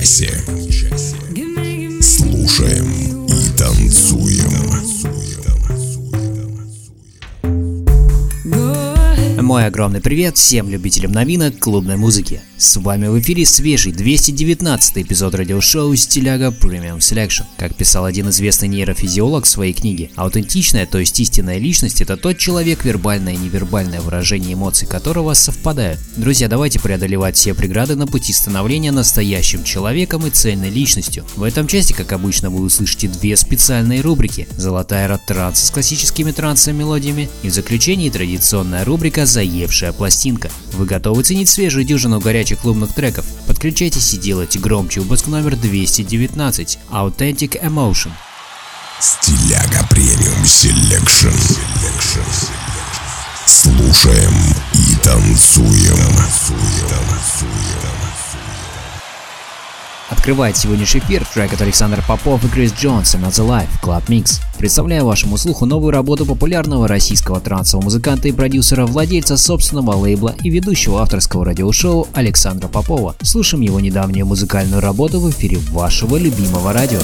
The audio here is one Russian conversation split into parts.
guys here. Огромный привет всем любителям новинок клубной музыки. С вами в эфире свежий 219 эпизод радиошоу «Стиляга Premium Selection». Как писал один известный нейрофизиолог в своей книге, аутентичная, то есть истинная личность – это тот человек, вербальное и невербальное выражение эмоций которого совпадают. Друзья, давайте преодолевать все преграды на пути становления настоящим человеком и цельной личностью. В этом части, как обычно, вы услышите две специальные рубрики – «Золотая рот транс» с классическими трансовыми мелодиями и в заключении традиционная рубрика «Заевшая пластинка». Вы готовы ценить свежую дюжину горячих клубных треков? Подключайтесь и делайте громче выпуск номер 219 Authentic Emotion. Стиляга Premium Selection. Слушаем и танцуем. Открывает сегодняшний эфир трек от Александра Попов и Крис Джонсон «Not the Life» Club Mix. Представляю вашему слуху новую работу популярного российского трансового музыканта и продюсера, владельца собственного лейбла и ведущего авторского радиошоу Александра Попова. Слушаем его недавнюю музыкальную работу в эфире вашего любимого радио.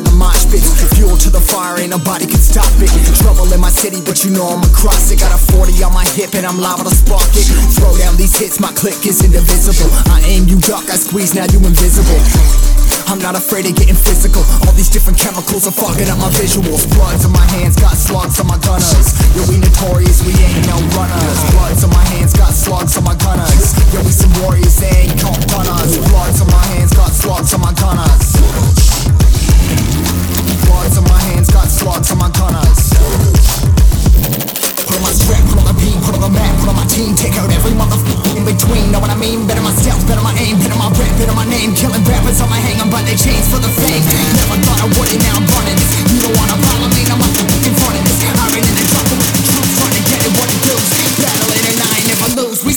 In the mosh pit. Fuel to the fire, ain't nobody can stop it. Trouble in my city, but you know I'm across it. Got a 40 on my hip and I'm liable to spark it. Throw down these hits, my click is indivisible. I aim, you duck, I squeeze, now you invisible. I'm not afraid of getting physical. All these different chemicals are fogging up my visuals. Bloods on my hands, got slugs on my gunners. Yo, we notorious, we ain't no runners. Bloods on my hands, got slugs on my gunners. Yo, we some warriors, they ain't no runners. Bloods on my hands, got slugs on my gunners. Bloods on my hands, got on my. Put on my strap, put on the put on the map, put on my team, take out every motherfucker in between. Know what I mean? Better myself, better my aim, better my rap, better my name. Killing rappers on my hang, I'm by chains for the fame. Never thought I would now I'm running this. You don't wanna follow me, I'm up in this. In the trying to get it what it lose. We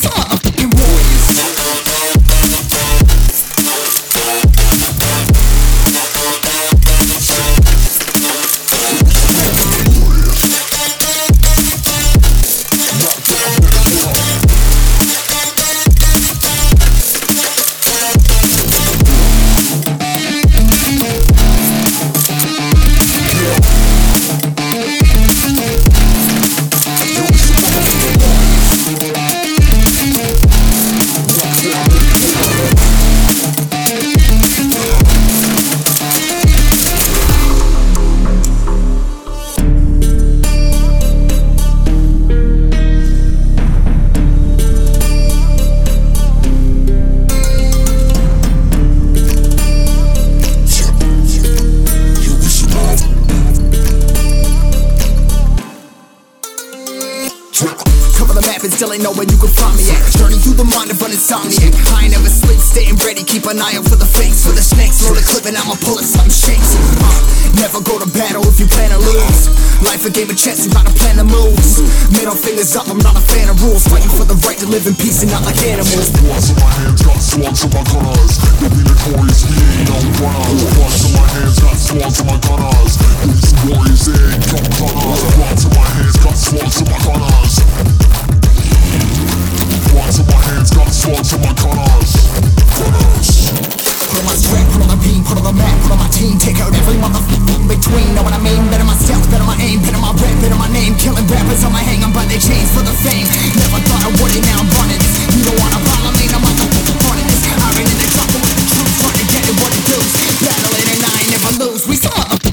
Cover the map and still ain't know where you can find me at. Journey through the mind of an insomniac. I ain't never sleep, staying ready, keep an eye out for the fakes, for the snakes. Load a clip and I'ma pull it, something shakes. Uh, never go to battle if you plan to lose. Life a game of chess, you gotta plan the moves. Middle fingers up, I'm not a fan of rules. Fighting for the right to live in peace and not like animals. Bloods in my hands, got slugs in my gunners. Yo, we notorious, we ain't no runners. Bloods in my hands, got slugs in my gunners. Some warriors, they ain't no gunners. Bloods in my hands, got slugs in my gunners. Bloods in my hands, got slugs in my gunners. Gunners. Put on my strap, put on the beam, put on the map, put on my team, take out every motherfucker in between. Know what I mean? Better myself, better my aim, better my rap, better my name. Killing rappers on my hang 'em by their chains for the fame. Never thought I would it, now I'm running this. You don't wanna follow me, no motherfucker running this. Iron in the chopper with the truth, trying to get it what it does. Battling and I ain't never lose. We some motherfucking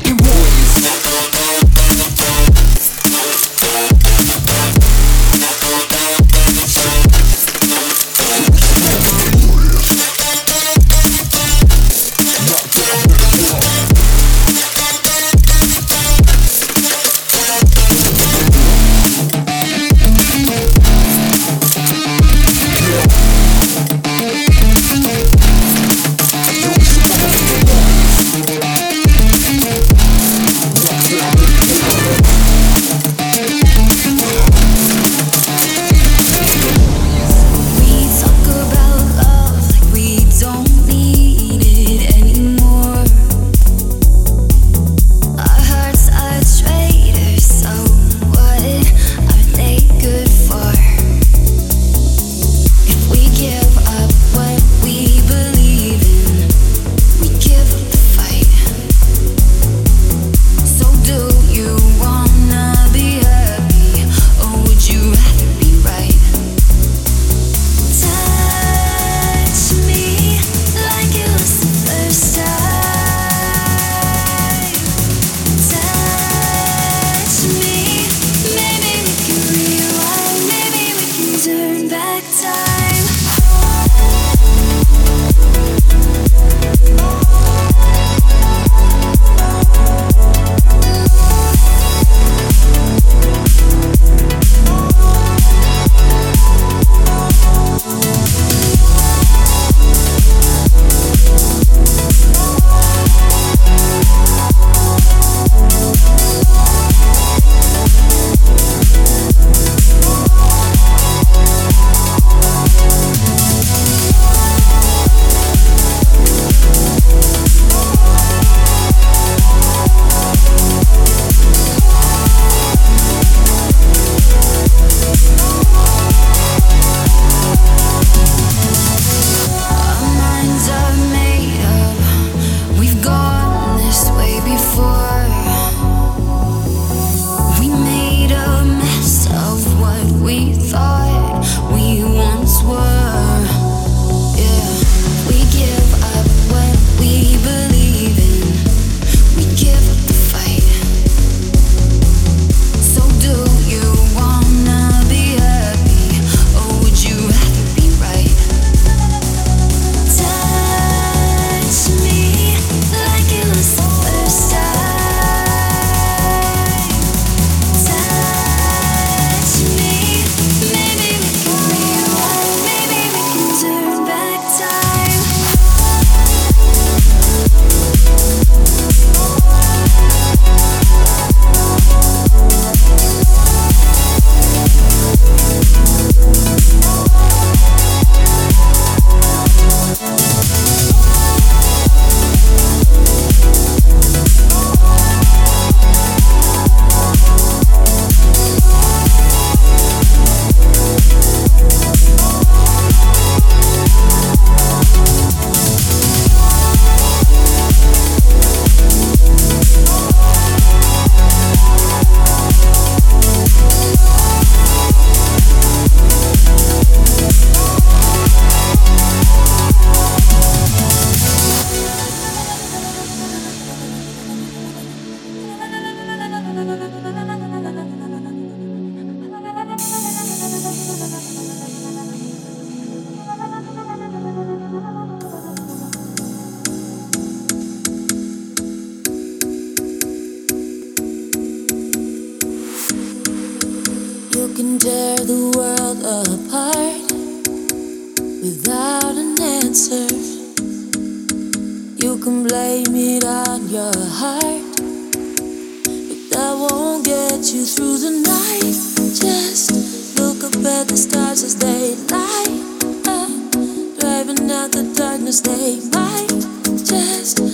just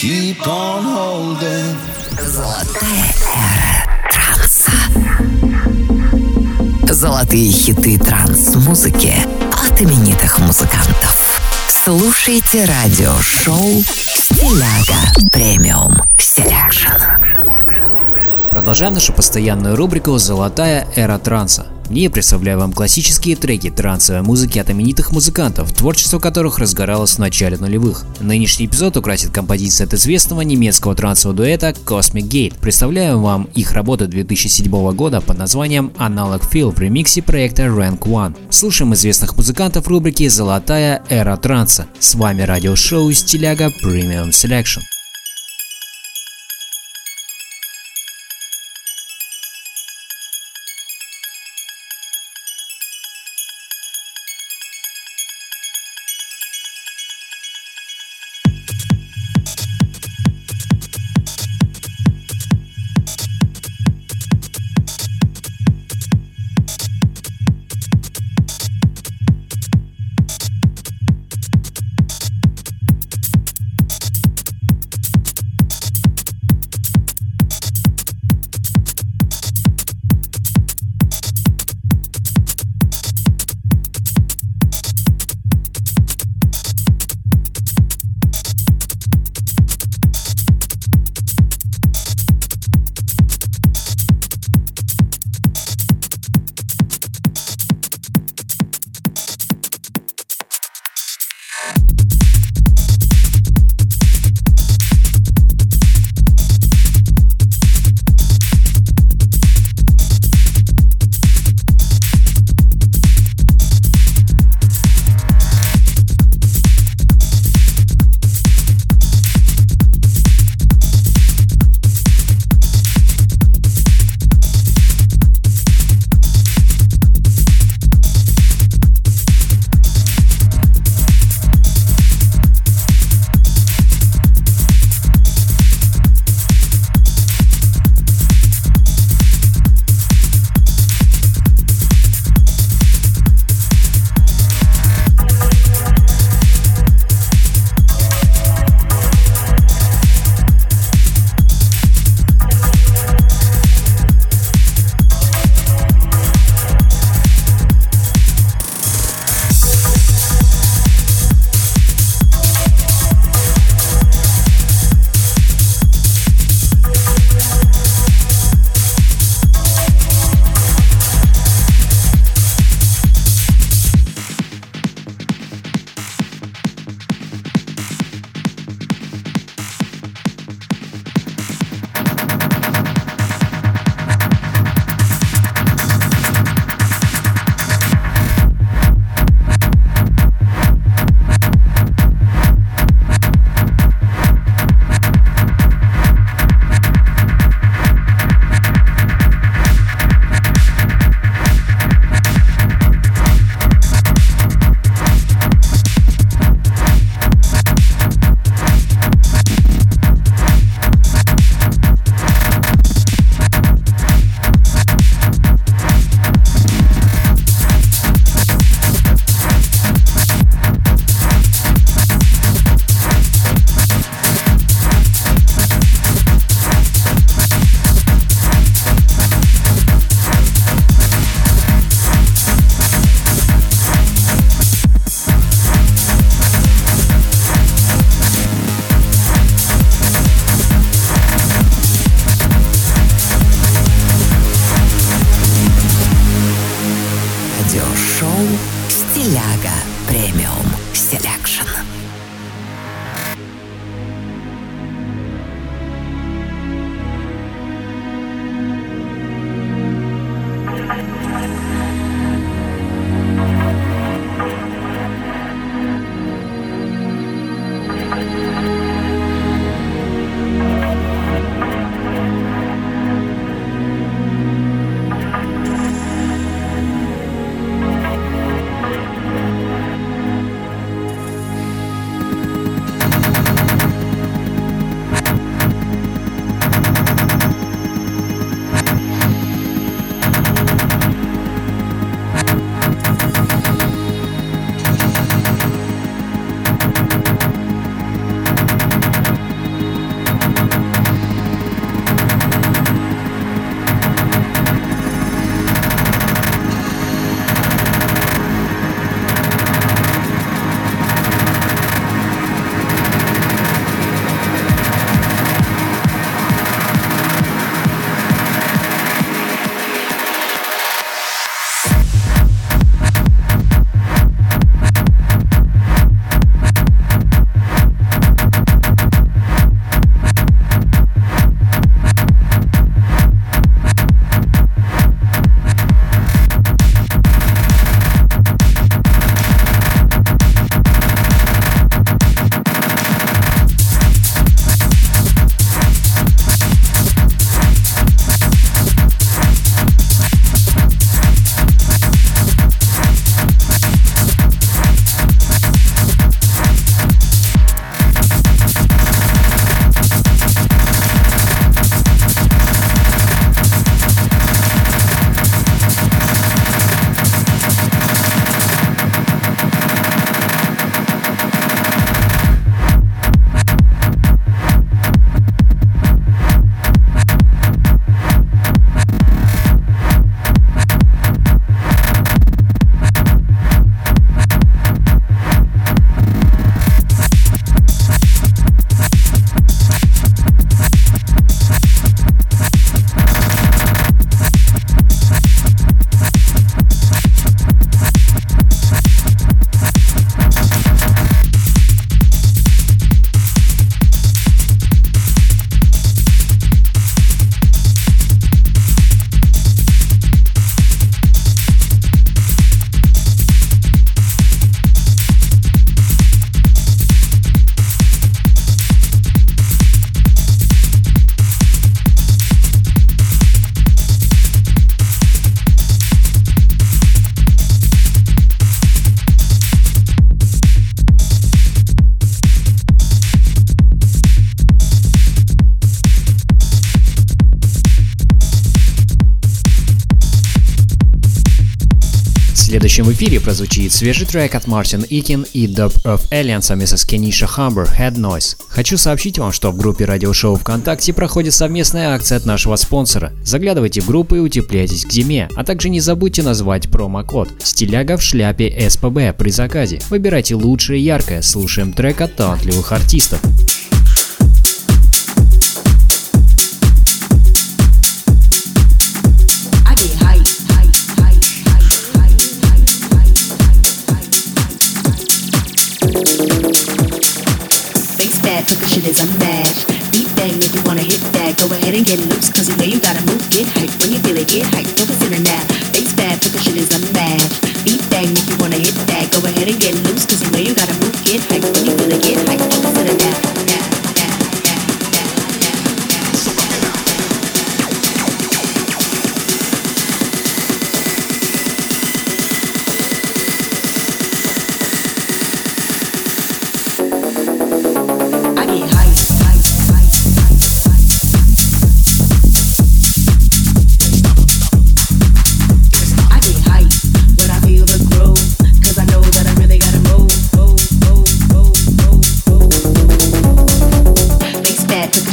keep on holding. Золотые хиты транс-музыки от именитых музыкантов. Слушайте радиошоу «Стиляга Premium Selection». Продолжаем нашу постоянную рубрику «Золотая эра транса». В ней представляю вам классические треки трансовой музыки от именитых музыкантов, творчество которых разгоралось в начале нулевых. Нынешний эпизод украсит композиция от известного немецкого трансового дуэта Cosmic Gate. Представляю вам их работу 2007 года под названием Analog Feel в ремиксе проекта Rank One. Слушаем известных музыкантов в рубрике «Золотая эра транса». С вами радиошоу «Стиляга Premium Selection». Следующем в эфире прозвучит свежий трек от Мартин Икин и Dub of Alien совместно с Кениша Хамбер Head Noise. Хочу сообщить вам, что в группе радиошоу ВКонтакте проходит совместная акция от нашего спонсора. Заглядывайте в группу и утепляйтесь к зиме, а также не забудьте назвать промокод «Стиляга в шляпе СПБ» при заказе. Выбирайте лучшее яркое, слушаем трек от талантливых артистов. Shit is unmatched. Beat bang if you wanna hit that. Go ahead and get loose, cause you know you gotta move. Get hype when you feel it, get hype. Focus in the nap. Face the shit is unmatched. Beat bang if you wanna hit that. Go ahead and get loose, cause you know you gotta move. Get hype when you feel it, get hype. Focus in the nap.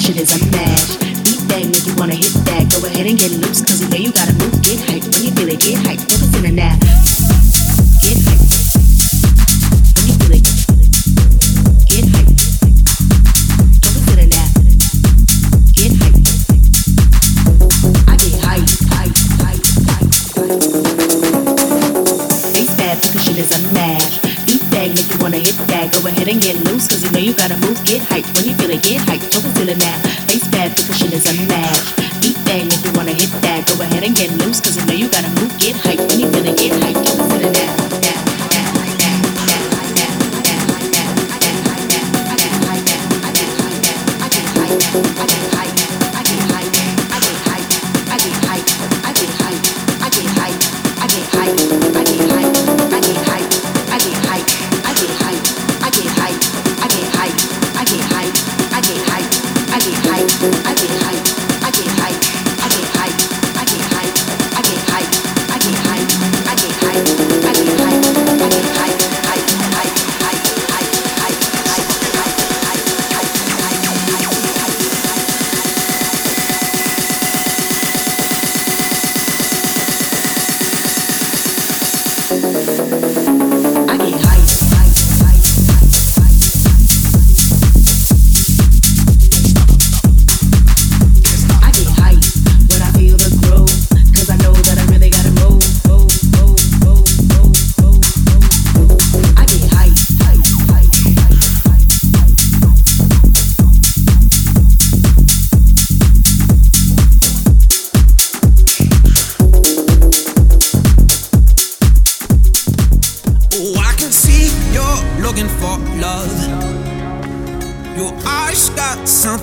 Shit is unmatched. Beat bang if you wanna hit that. Go ahead and get loose, 'cause you know you gotta move. Get hype when you feel it, get hype.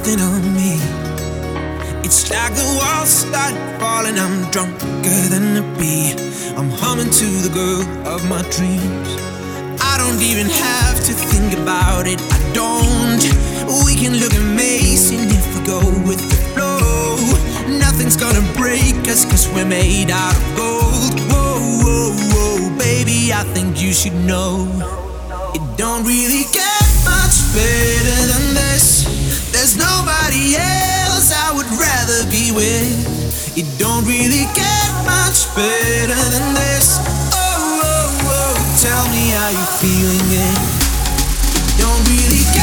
nothing on me. It's like the walls start falling. I'm drunker than a bee. I'm humming to the girl of my dreams. I don't even have to think about it. I don't. We can look amazing if we go with the flow. Nothing's gonna break us, cause we're made out of gold. Whoa, whoa, whoa, baby, I think you should know. It don't really get much better than this. There's nobody else I would rather be with. It don't really get much better than this. Oh, oh, oh, tell me how you're feeling it. Don't really get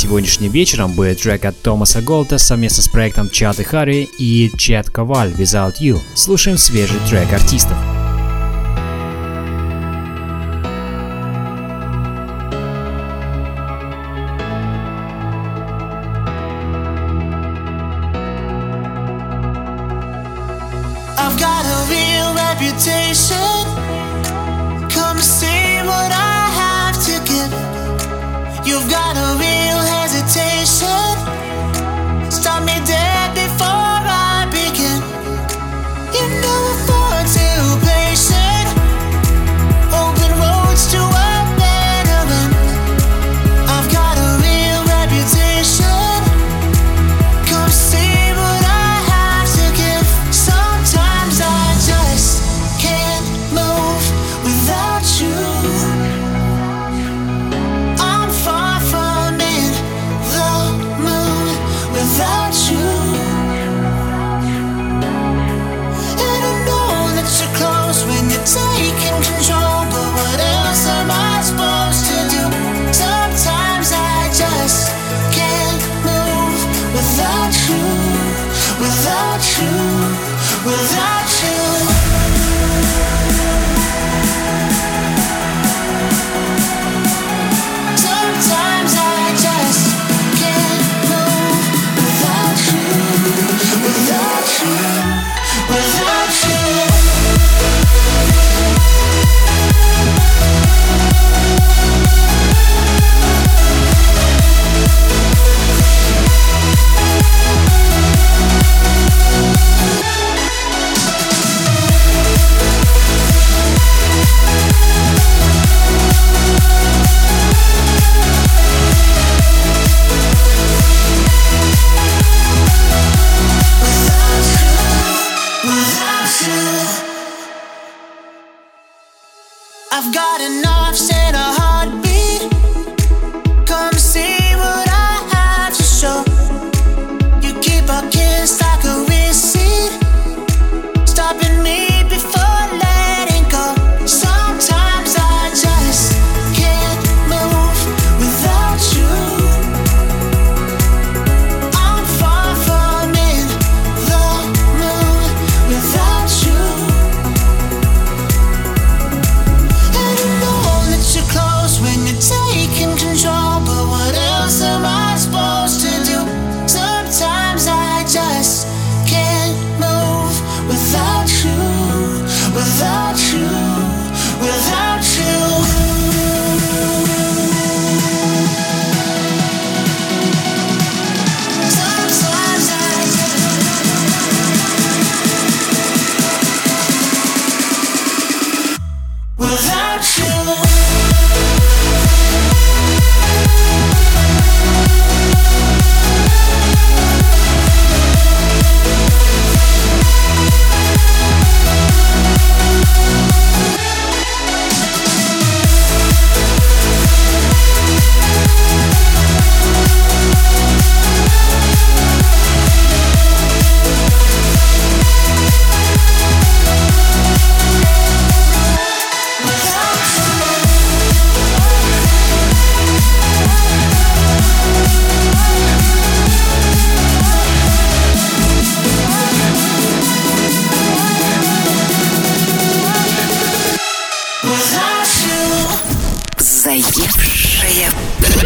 сегодняшним вечером будет трек от Томаса Голта совместно с проектом Чат и Харри и Чет Коваль Without You. Слушаем свежий трек артистов. I've got a real reputation. got enough said.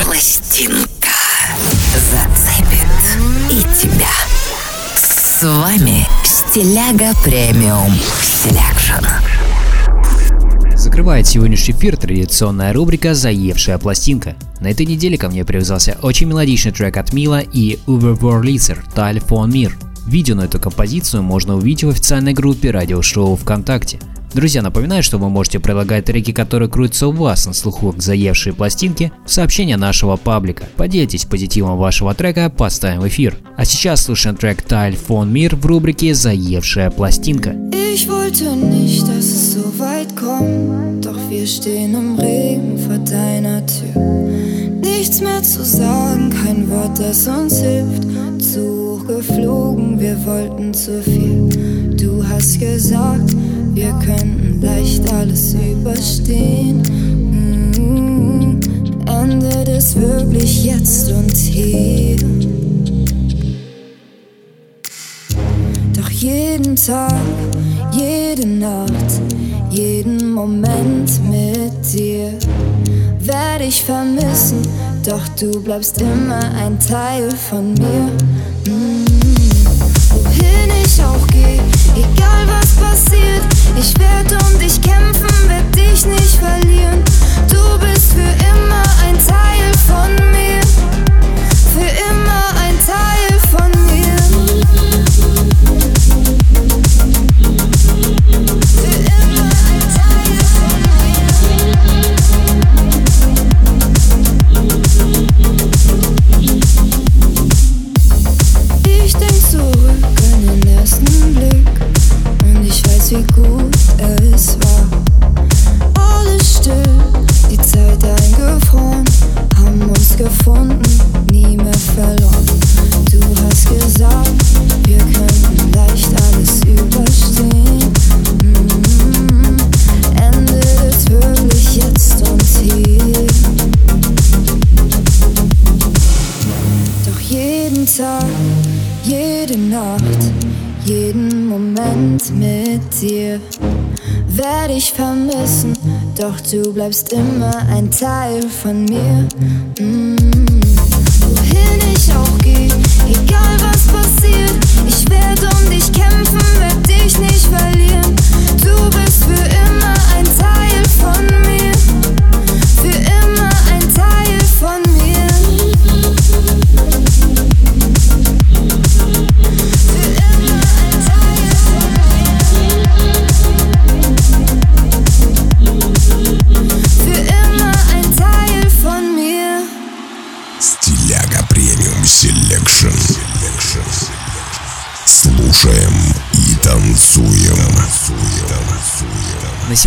Пластинка зацепит и тебя. С вами Стиляга Премиум Селекшн. Закрывает сегодняшний эфир традиционная рубрика «Заевшая пластинка». На этой неделе ко мне привязался очень мелодичный трек от Мила и Uber Wurlitzer «Telephone Мир». Видео на эту композицию можно увидеть в официальной группе радиошоу ВКонтакте. Друзья, напоминаю, что вы можете предлагать треки, которые крутятся у вас на слуху к заевшей пластинке, в сообщения нашего паблика. Поделитесь позитивом вашего трека, поставим в эфир. А сейчас слушаем трек Telephone Мир в рубрике «Заевшая пластинка». Doch wir stehen im Regen vor deiner Tür. Nichts mehr zu sagen, kein Wort, das uns hilft. Zu hoch geflogen, wir wollten zu viel. Du hast gesagt, wir könnten leicht alles überstehen. Mm, endet es wirklich jetzt und hier. Doch jeden Tag, jede Nacht, jeden Moment mit dir werde ich vermissen, doch du bleibst immer ein Teil von mir. Mm. Wohin ich auch gehe, egal was passiert, ich werde um dich kämpfen, werd dich nicht verlieren. Du bist für immer ein Teil von mir, bleibst immer ein Teil von mir.